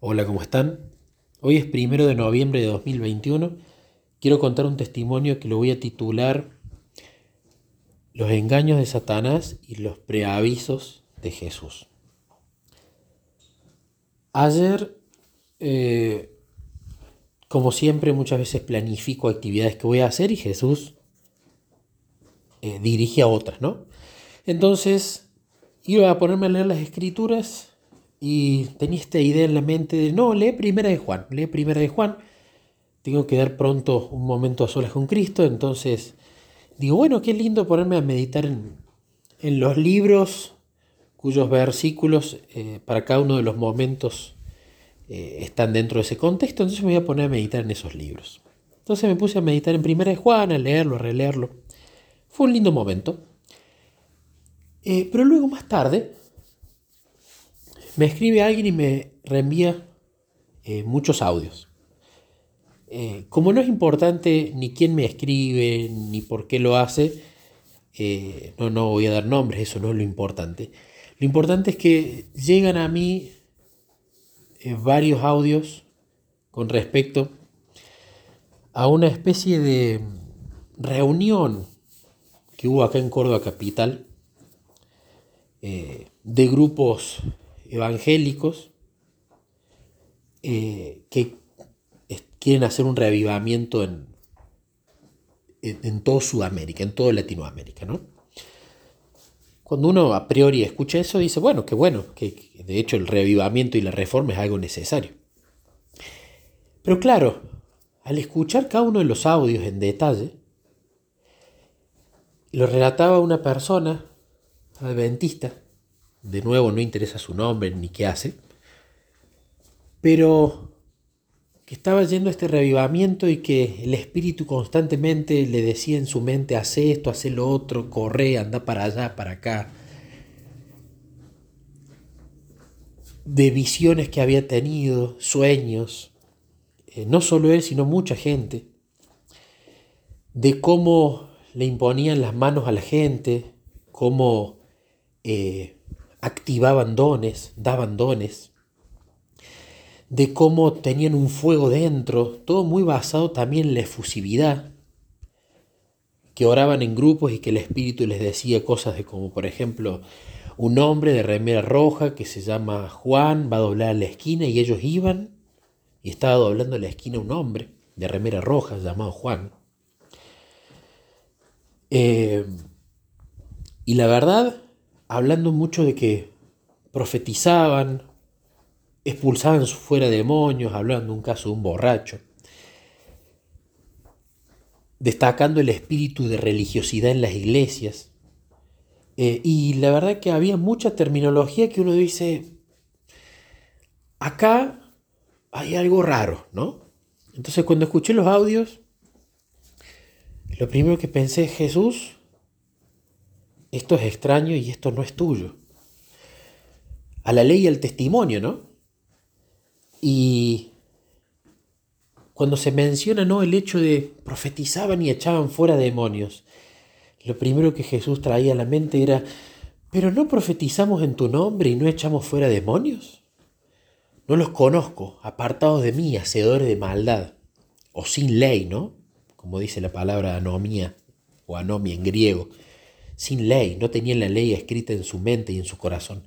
Hola, ¿cómo están? Hoy es primero de noviembre de 2021. Quiero contar un testimonio que lo voy a titular Los engaños de Satanás y los preavisos de Jesús. Ayer, eh, como siempre, muchas veces planifico actividades que voy a hacer y Jesús eh, dirige a otras, ¿no? Entonces, iba a ponerme a leer las escrituras y tenía esta idea en la mente de, no, lee primera de Juan, lee primera de Juan, tengo que dar pronto un momento a solas con Cristo, entonces digo, bueno, qué lindo ponerme a meditar en, los libros cuyos versículos eh, para cada uno de los momentos eh, están dentro de ese contexto, entonces me voy a poner a meditar en esos libros. Entonces me puse a meditar en Primera de Juan, a leerlo, a releerlo. Fue un lindo momento. Eh, pero luego más tarde me escribe alguien y me reenvía eh, muchos audios. Eh, como no es importante ni quién me escribe ni por qué lo hace, eh, no, no voy a dar nombres, eso no es lo importante. Lo importante es que llegan a mí varios audios con respecto a una especie de reunión que hubo acá en Córdoba Capital de grupos evangélicos eh, que quieren hacer un reavivamiento en, en, toda Sudamérica, en toda Latinoamérica. ¿no? Cuando uno a priori escucha eso, dice, bueno, qué bueno, que, de hecho el reavivamiento y la reforma es algo necesario. Pero claro, al escuchar cada uno de los audios en detalle, lo relataba una persona adventista de nuevo no interesa su nombre ni qué hace, pero que estaba yendo este revivamiento y que el espíritu constantemente le decía en su mente, hace esto, hace lo otro, corre, anda para allá, para acá. De visiones que había tenido, sueños, eh, no solo él, sino mucha gente, de cómo le imponían las manos a la gente, cómo eh, activaban dones, daban dones, de cómo tenían un fuego dentro, todo muy basado también en la efusividad, que oraban en grupos y que el Espíritu les decía cosas de como, por ejemplo, un hombre de remera roja que se llama Juan va a doblar la esquina y ellos iban y estaba doblando la esquina un hombre de remera roja llamado Juan. Eh, y la verdad hablando mucho de que profetizaban, expulsaban fuera demonios, hablando un caso de un borracho, destacando el espíritu de religiosidad en las iglesias. Eh, y la verdad que había mucha terminología que uno dice, acá hay algo raro, ¿no? Entonces cuando escuché los audios, lo primero que pensé es Jesús, esto es extraño y esto no es tuyo. A la ley y al testimonio, ¿no? Y cuando se menciona ¿no? el hecho de profetizaban y echaban fuera demonios, lo primero que Jesús traía a la mente era, pero no profetizamos en tu nombre y no echamos fuera demonios. No los conozco, apartados de mí, hacedores de maldad, o sin ley, ¿no? Como dice la palabra anomía o anomia en griego sin ley, no tenían la ley escrita en su mente y en su corazón.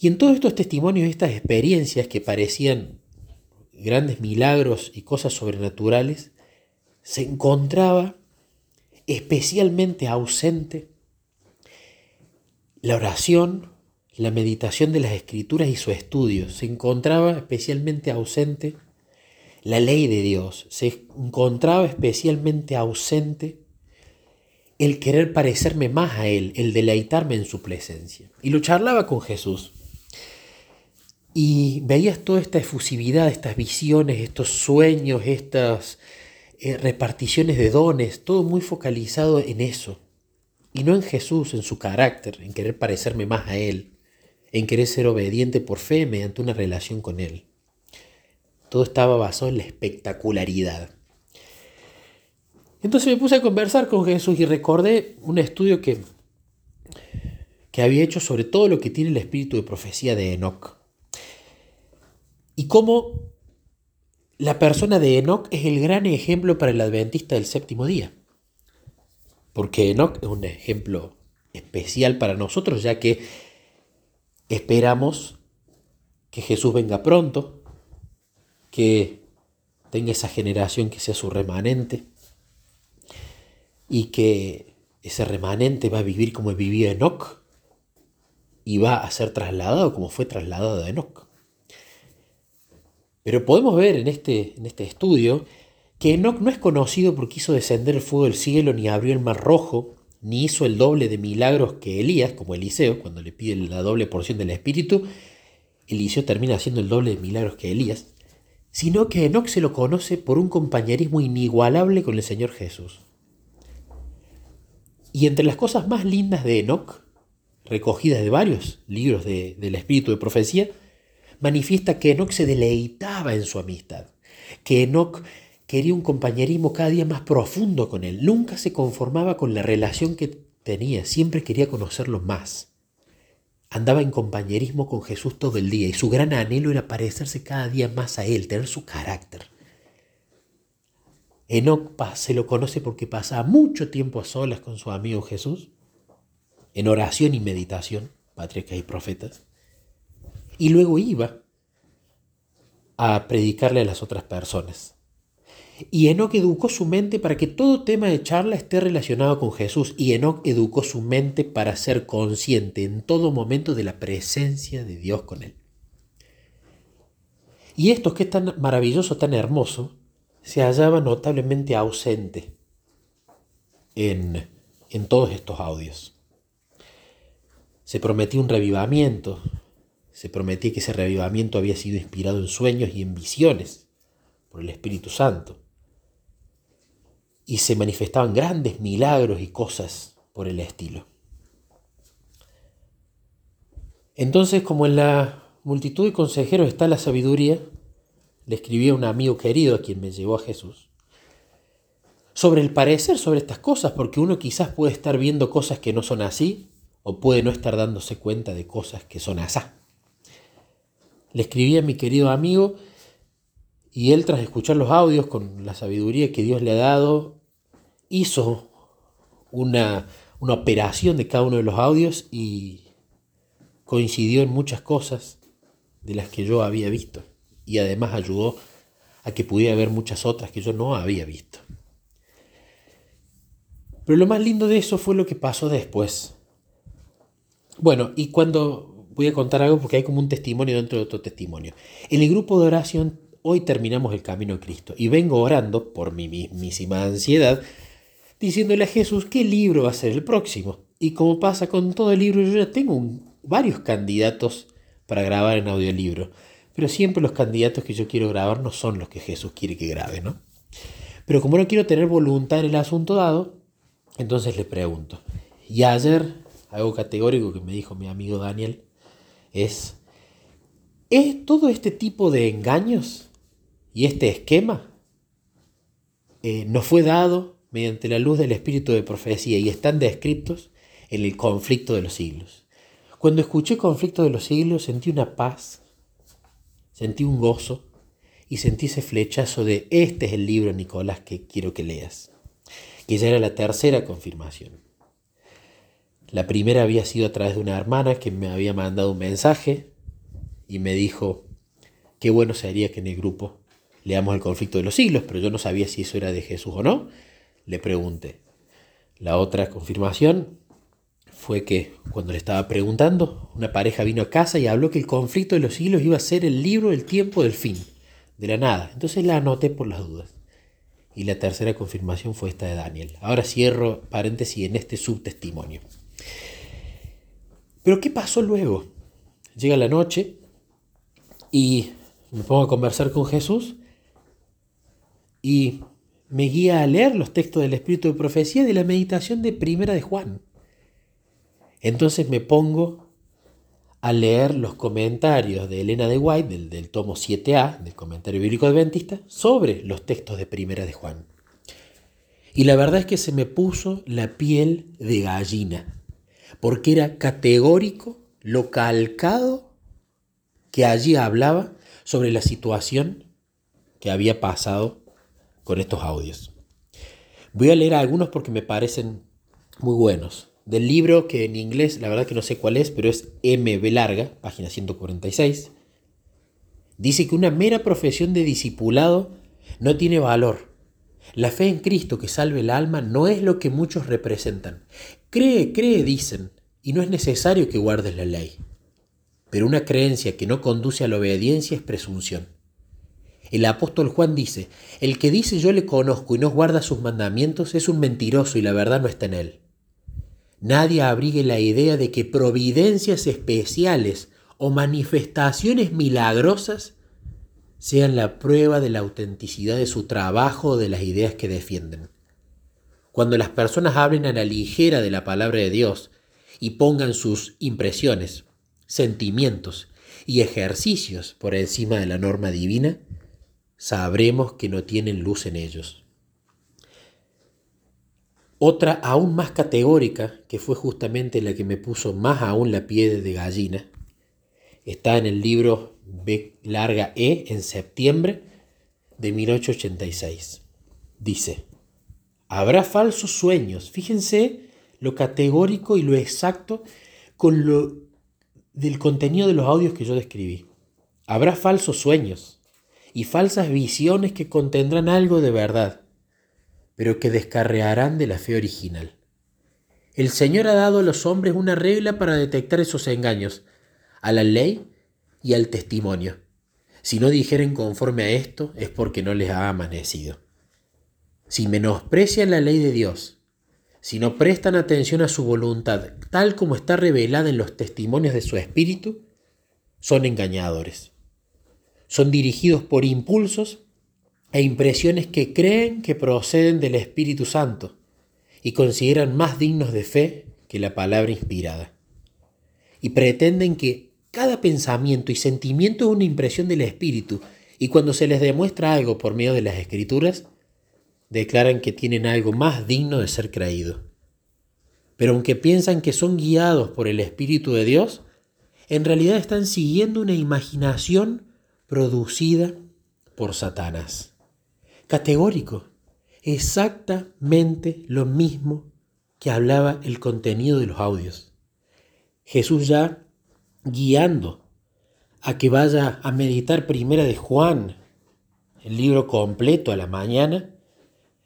Y en todos estos testimonios, estas experiencias que parecían grandes milagros y cosas sobrenaturales, se encontraba especialmente ausente la oración, la meditación de las escrituras y su estudio. Se encontraba especialmente ausente la ley de Dios. Se encontraba especialmente ausente el querer parecerme más a Él, el deleitarme en su presencia. Y lo charlaba con Jesús. Y veías toda esta efusividad, estas visiones, estos sueños, estas eh, reparticiones de dones, todo muy focalizado en eso. Y no en Jesús, en su carácter, en querer parecerme más a Él, en querer ser obediente por fe mediante una relación con Él. Todo estaba basado en la espectacularidad. Entonces me puse a conversar con Jesús y recordé un estudio que, que había hecho sobre todo lo que tiene el espíritu de profecía de Enoch. Y cómo la persona de Enoch es el gran ejemplo para el adventista del séptimo día. Porque Enoch es un ejemplo especial para nosotros, ya que esperamos que Jesús venga pronto, que tenga esa generación que sea su remanente y que ese remanente va a vivir como vivía Enoch y va a ser trasladado como fue trasladado Enoch. Pero podemos ver en este, en este estudio que Enoch no es conocido porque hizo descender el fuego del cielo, ni abrió el mar rojo, ni hizo el doble de milagros que Elías, como Eliseo, cuando le pide la doble porción del Espíritu, Eliseo termina haciendo el doble de milagros que Elías, sino que Enoch se lo conoce por un compañerismo inigualable con el Señor Jesús. Y entre las cosas más lindas de Enoch, recogidas de varios libros del Espíritu de Profecía, manifiesta que Enoch se deleitaba en su amistad, que Enoch quería un compañerismo cada día más profundo con él, nunca se conformaba con la relación que tenía, siempre quería conocerlo más. Andaba en compañerismo con Jesús todo el día y su gran anhelo era parecerse cada día más a él, tener su carácter. Enoch se lo conoce porque pasaba mucho tiempo a solas con su amigo Jesús, en oración y meditación, patriarcas y profetas y luego iba a predicarle a las otras personas. Y Enoch educó su mente para que todo tema de charla esté relacionado con Jesús. Y Enoch educó su mente para ser consciente en todo momento de la presencia de Dios con él. Y esto que es tan maravilloso, tan hermoso, se hallaba notablemente ausente en, en todos estos audios. Se prometió un revivamiento, se prometía que ese revivamiento había sido inspirado en sueños y en visiones por el Espíritu Santo. Y se manifestaban grandes milagros y cosas por el estilo. Entonces, como en la multitud de consejeros está la sabiduría, le escribí a un amigo querido a quien me llevó a Jesús, sobre el parecer sobre estas cosas, porque uno quizás puede estar viendo cosas que no son así, o puede no estar dándose cuenta de cosas que son así. Le escribí a mi querido amigo y él tras escuchar los audios con la sabiduría que Dios le ha dado, hizo una, una operación de cada uno de los audios y coincidió en muchas cosas de las que yo había visto y además ayudó a que pudiera ver muchas otras que yo no había visto. Pero lo más lindo de eso fue lo que pasó después. Bueno, y cuando voy a contar algo porque hay como un testimonio dentro de otro testimonio. En el grupo de oración hoy terminamos el camino de Cristo y vengo orando por mi mismísima ansiedad, diciéndole a Jesús qué libro va a ser el próximo. Y como pasa con todo el libro, yo ya tengo varios candidatos para grabar en audiolibro, pero siempre los candidatos que yo quiero grabar no son los que Jesús quiere que grabe, ¿no? Pero como no quiero tener voluntad en el asunto dado, entonces le pregunto. Y ayer, algo categórico que me dijo mi amigo Daniel, es, ¿es todo este tipo de engaños y este esquema eh, nos fue dado mediante la luz del espíritu de profecía y están descritos en el conflicto de los siglos. Cuando escuché conflicto de los siglos sentí una paz, sentí un gozo y sentí ese flechazo de este es el libro, Nicolás, que quiero que leas, que ya era la tercera confirmación. La primera había sido a través de una hermana que me había mandado un mensaje y me dijo, qué bueno sería que en el grupo leamos el conflicto de los siglos, pero yo no sabía si eso era de Jesús o no. Le pregunté. La otra confirmación fue que cuando le estaba preguntando, una pareja vino a casa y habló que el conflicto de los siglos iba a ser el libro del tiempo del fin, de la nada. Entonces la anoté por las dudas. Y la tercera confirmación fue esta de Daniel. Ahora cierro paréntesis en este subtestimonio. Pero ¿qué pasó luego? Llega la noche y me pongo a conversar con Jesús y me guía a leer los textos del Espíritu de Profecía de la meditación de Primera de Juan. Entonces me pongo a leer los comentarios de Elena de White, del, tomo 7a, del comentario bíblico adventista, sobre los textos de Primera de Juan. Y la verdad es que se me puso la piel de gallina porque era categórico lo calcado que allí hablaba sobre la situación que había pasado con estos audios. Voy a leer algunos porque me parecen muy buenos. Del libro que en inglés, la verdad que no sé cuál es, pero es MB larga, página 146. Dice que una mera profesión de discipulado no tiene valor. La fe en Cristo que salve el alma no es lo que muchos representan. Cree, cree, dicen, y no es necesario que guardes la ley. Pero una creencia que no conduce a la obediencia es presunción. El apóstol Juan dice, el que dice yo le conozco y no guarda sus mandamientos es un mentiroso y la verdad no está en él. Nadie abrigue la idea de que providencias especiales o manifestaciones milagrosas sean la prueba de la autenticidad de su trabajo o de las ideas que defienden. Cuando las personas hablen a la ligera de la palabra de Dios y pongan sus impresiones, sentimientos y ejercicios por encima de la norma divina, sabremos que no tienen luz en ellos. Otra aún más categórica, que fue justamente la que me puso más aún la piel de gallina, está en el libro B larga E en septiembre de 1886. Dice, habrá falsos sueños. Fíjense lo categórico y lo exacto con lo del contenido de los audios que yo describí. Habrá falsos sueños y falsas visiones que contendrán algo de verdad, pero que descarrearán de la fe original. El Señor ha dado a los hombres una regla para detectar esos engaños, a la ley y al testimonio. Si no dijeren conforme a esto es porque no les ha amanecido. Si menosprecian la ley de Dios, si no prestan atención a su voluntad tal como está revelada en los testimonios de su Espíritu, son engañadores son dirigidos por impulsos e impresiones que creen que proceden del Espíritu Santo y consideran más dignos de fe que la palabra inspirada. Y pretenden que cada pensamiento y sentimiento es una impresión del Espíritu y cuando se les demuestra algo por medio de las Escrituras, declaran que tienen algo más digno de ser creído. Pero aunque piensan que son guiados por el Espíritu de Dios, en realidad están siguiendo una imaginación producida por Satanás. Categórico, exactamente lo mismo que hablaba el contenido de los audios. Jesús ya guiando a que vaya a meditar primera de Juan, el libro completo a la mañana,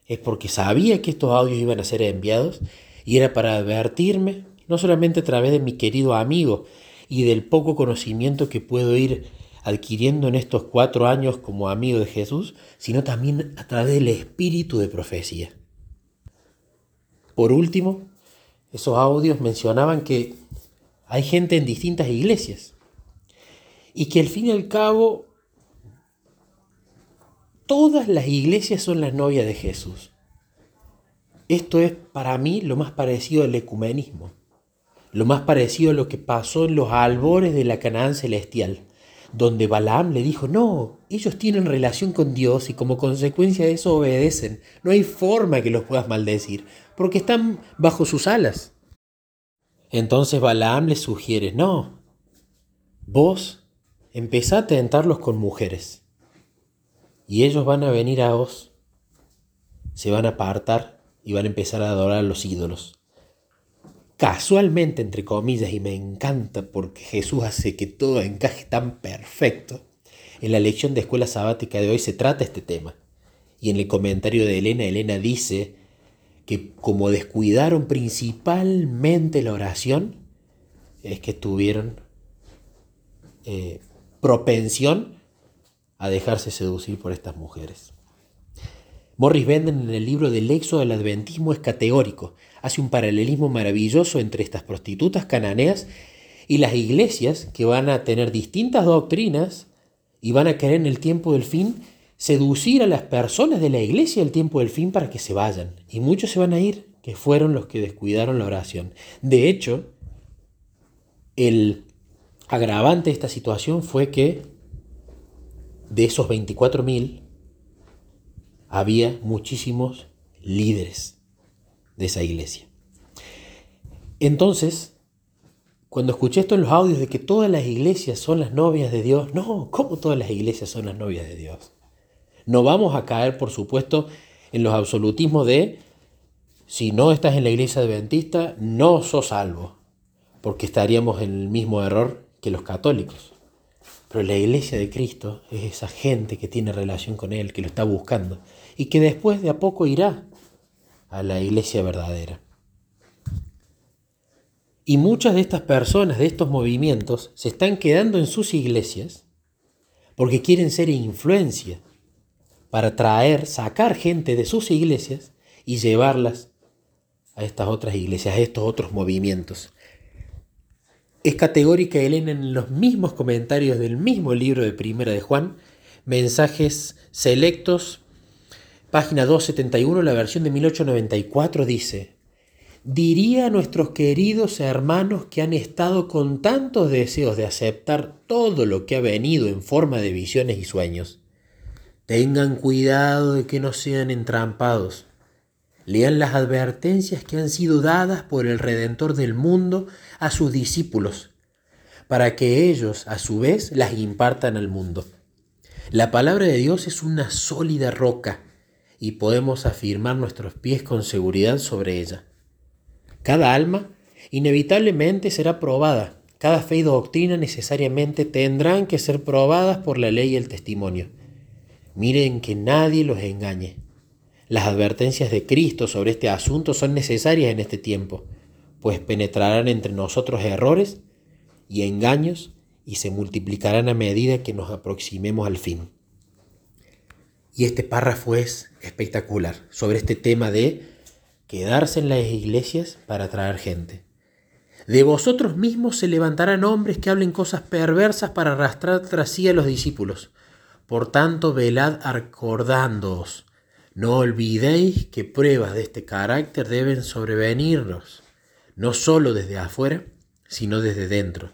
es porque sabía que estos audios iban a ser enviados y era para advertirme, no solamente a través de mi querido amigo y del poco conocimiento que puedo ir adquiriendo en estos cuatro años como amigo de Jesús, sino también a través del espíritu de profecía. Por último, esos audios mencionaban que hay gente en distintas iglesias y que al fin y al cabo todas las iglesias son las novias de Jesús. Esto es para mí lo más parecido al ecumenismo, lo más parecido a lo que pasó en los albores de la Canaán celestial donde Balaam le dijo, no, ellos tienen relación con Dios y como consecuencia de eso obedecen. No hay forma que los puedas maldecir, porque están bajo sus alas. Entonces Balaam les sugiere, no, vos empezá a tentarlos con mujeres, y ellos van a venir a vos, se van a apartar y van a empezar a adorar a los ídolos casualmente, entre comillas, y me encanta porque Jesús hace que todo encaje tan perfecto, en la lección de escuela sabática de hoy se trata este tema. Y en el comentario de Elena, Elena dice que como descuidaron principalmente la oración, es que tuvieron eh, propensión a dejarse seducir por estas mujeres. Morris Benden en el libro del Éxodo del Adventismo es categórico, hace un paralelismo maravilloso entre estas prostitutas cananeas y las iglesias que van a tener distintas doctrinas y van a querer en el tiempo del fin seducir a las personas de la iglesia el tiempo del fin para que se vayan. Y muchos se van a ir, que fueron los que descuidaron la oración. De hecho, el agravante de esta situación fue que de esos 24.000, había muchísimos líderes de esa iglesia. Entonces, cuando escuché esto en los audios de que todas las iglesias son las novias de Dios, no, ¿cómo todas las iglesias son las novias de Dios? No vamos a caer, por supuesto, en los absolutismos de si no estás en la iglesia adventista, no sos salvo, porque estaríamos en el mismo error que los católicos. Pero la iglesia de Cristo es esa gente que tiene relación con Él, que lo está buscando, y que después de a poco irá a la iglesia verdadera. Y muchas de estas personas, de estos movimientos, se están quedando en sus iglesias porque quieren ser influencia para traer, sacar gente de sus iglesias y llevarlas a estas otras iglesias, a estos otros movimientos. Es categórica Elena en los mismos comentarios del mismo libro de Primera de Juan, mensajes selectos, página 271, la versión de 1894 dice, diría a nuestros queridos hermanos que han estado con tantos deseos de aceptar todo lo que ha venido en forma de visiones y sueños. Tengan cuidado de que no sean entrampados. Lean las advertencias que han sido dadas por el Redentor del mundo a sus discípulos, para que ellos a su vez las impartan al mundo. La palabra de Dios es una sólida roca y podemos afirmar nuestros pies con seguridad sobre ella. Cada alma inevitablemente será probada. Cada fe y doctrina necesariamente tendrán que ser probadas por la ley y el testimonio. Miren que nadie los engañe. Las advertencias de Cristo sobre este asunto son necesarias en este tiempo, pues penetrarán entre nosotros errores y engaños y se multiplicarán a medida que nos aproximemos al fin. Y este párrafo es espectacular sobre este tema de quedarse en las iglesias para atraer gente. De vosotros mismos se levantarán hombres que hablen cosas perversas para arrastrar tras sí a los discípulos. Por tanto, velad acordándoos. No olvidéis que pruebas de este carácter deben sobrevenirnos, no solo desde afuera, sino desde dentro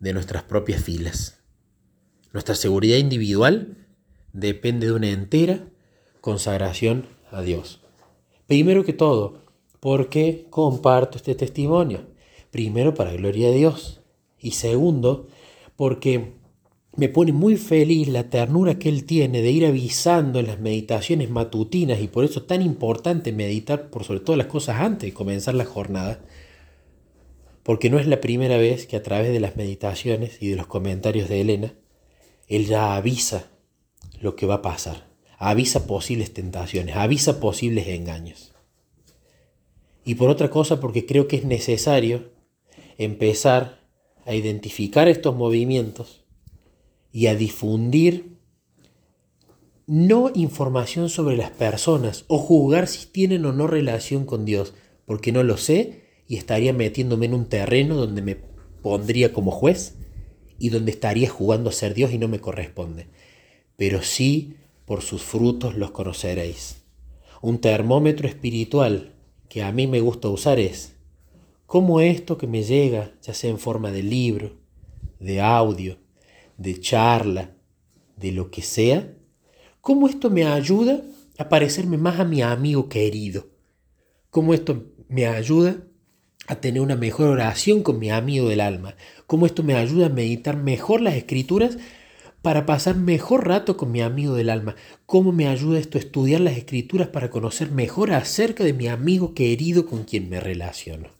de nuestras propias filas. Nuestra seguridad individual depende de una entera consagración a Dios. Primero que todo, porque comparto este testimonio. Primero, para gloria de Dios. Y segundo, porque me pone muy feliz la ternura que Él tiene de ir avisando en las meditaciones matutinas y por eso es tan importante meditar por sobre todas las cosas antes de comenzar la jornada. Porque no es la primera vez que a través de las meditaciones y de los comentarios de Elena, Él ya avisa lo que va a pasar avisa posibles tentaciones, avisa posibles engaños. Y por otra cosa, porque creo que es necesario empezar a identificar estos movimientos y a difundir no información sobre las personas o juzgar si tienen o no relación con Dios, porque no lo sé y estaría metiéndome en un terreno donde me pondría como juez y donde estaría jugando a ser Dios y no me corresponde. Pero sí por sus frutos los conoceréis. Un termómetro espiritual que a mí me gusta usar es cómo esto que me llega, ya sea en forma de libro, de audio, de charla, de lo que sea, cómo esto me ayuda a parecerme más a mi amigo querido, cómo esto me ayuda a tener una mejor oración con mi amigo del alma, cómo esto me ayuda a meditar mejor las escrituras para pasar mejor rato con mi amigo del alma. ¿Cómo me ayuda esto a estudiar las escrituras para conocer mejor acerca de mi amigo querido con quien me relaciono?